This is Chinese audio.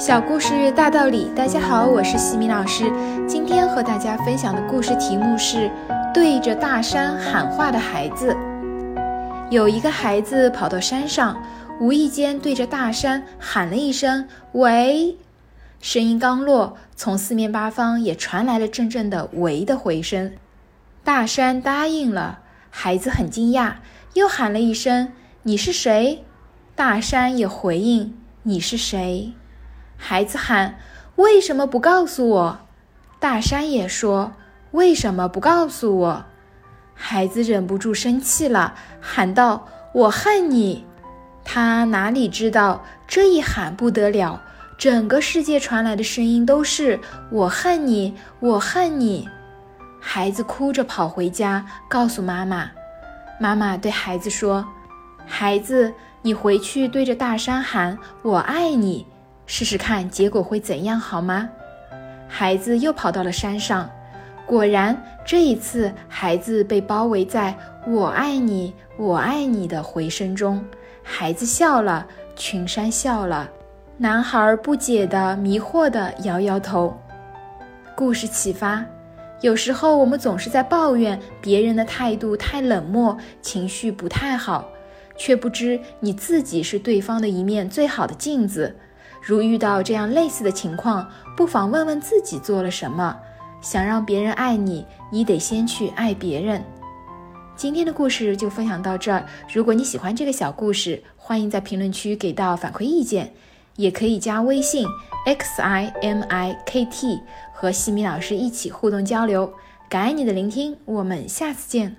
小故事大道理，大家好，我是西米老师。今天和大家分享的故事题目是对着大山喊话的孩子。有一个孩子跑到山上，无意间对着大山喊了一声“喂”，声音刚落，从四面八方也传来了阵阵的“喂”的回声。大山答应了，孩子很惊讶，又喊了一声：“你是谁？”大山也回应：“你是谁？”孩子喊：“为什么不告诉我？”大山也说：“为什么不告诉我？”孩子忍不住生气了，喊道：“我恨你！”他哪里知道，这一喊不得了，整个世界传来的声音都是“我恨你，我恨你”。孩子哭着跑回家，告诉妈妈。妈妈对孩子说：“孩子，你回去对着大山喊‘我爱你’。”试试看结果会怎样，好吗？孩子又跑到了山上，果然这一次，孩子被包围在“我爱你，我爱你”的回声中。孩子笑了，群山笑了。男孩不解的、迷惑的摇摇头。故事启发：有时候我们总是在抱怨别人的态度太冷漠，情绪不太好，却不知你自己是对方的一面最好的镜子。如遇到这样类似的情况，不妨问问自己做了什么。想让别人爱你，你得先去爱别人。今天的故事就分享到这儿。如果你喜欢这个小故事，欢迎在评论区给到反馈意见，也可以加微信 x i m i k t 和西米老师一起互动交流。感恩你的聆听，我们下次见。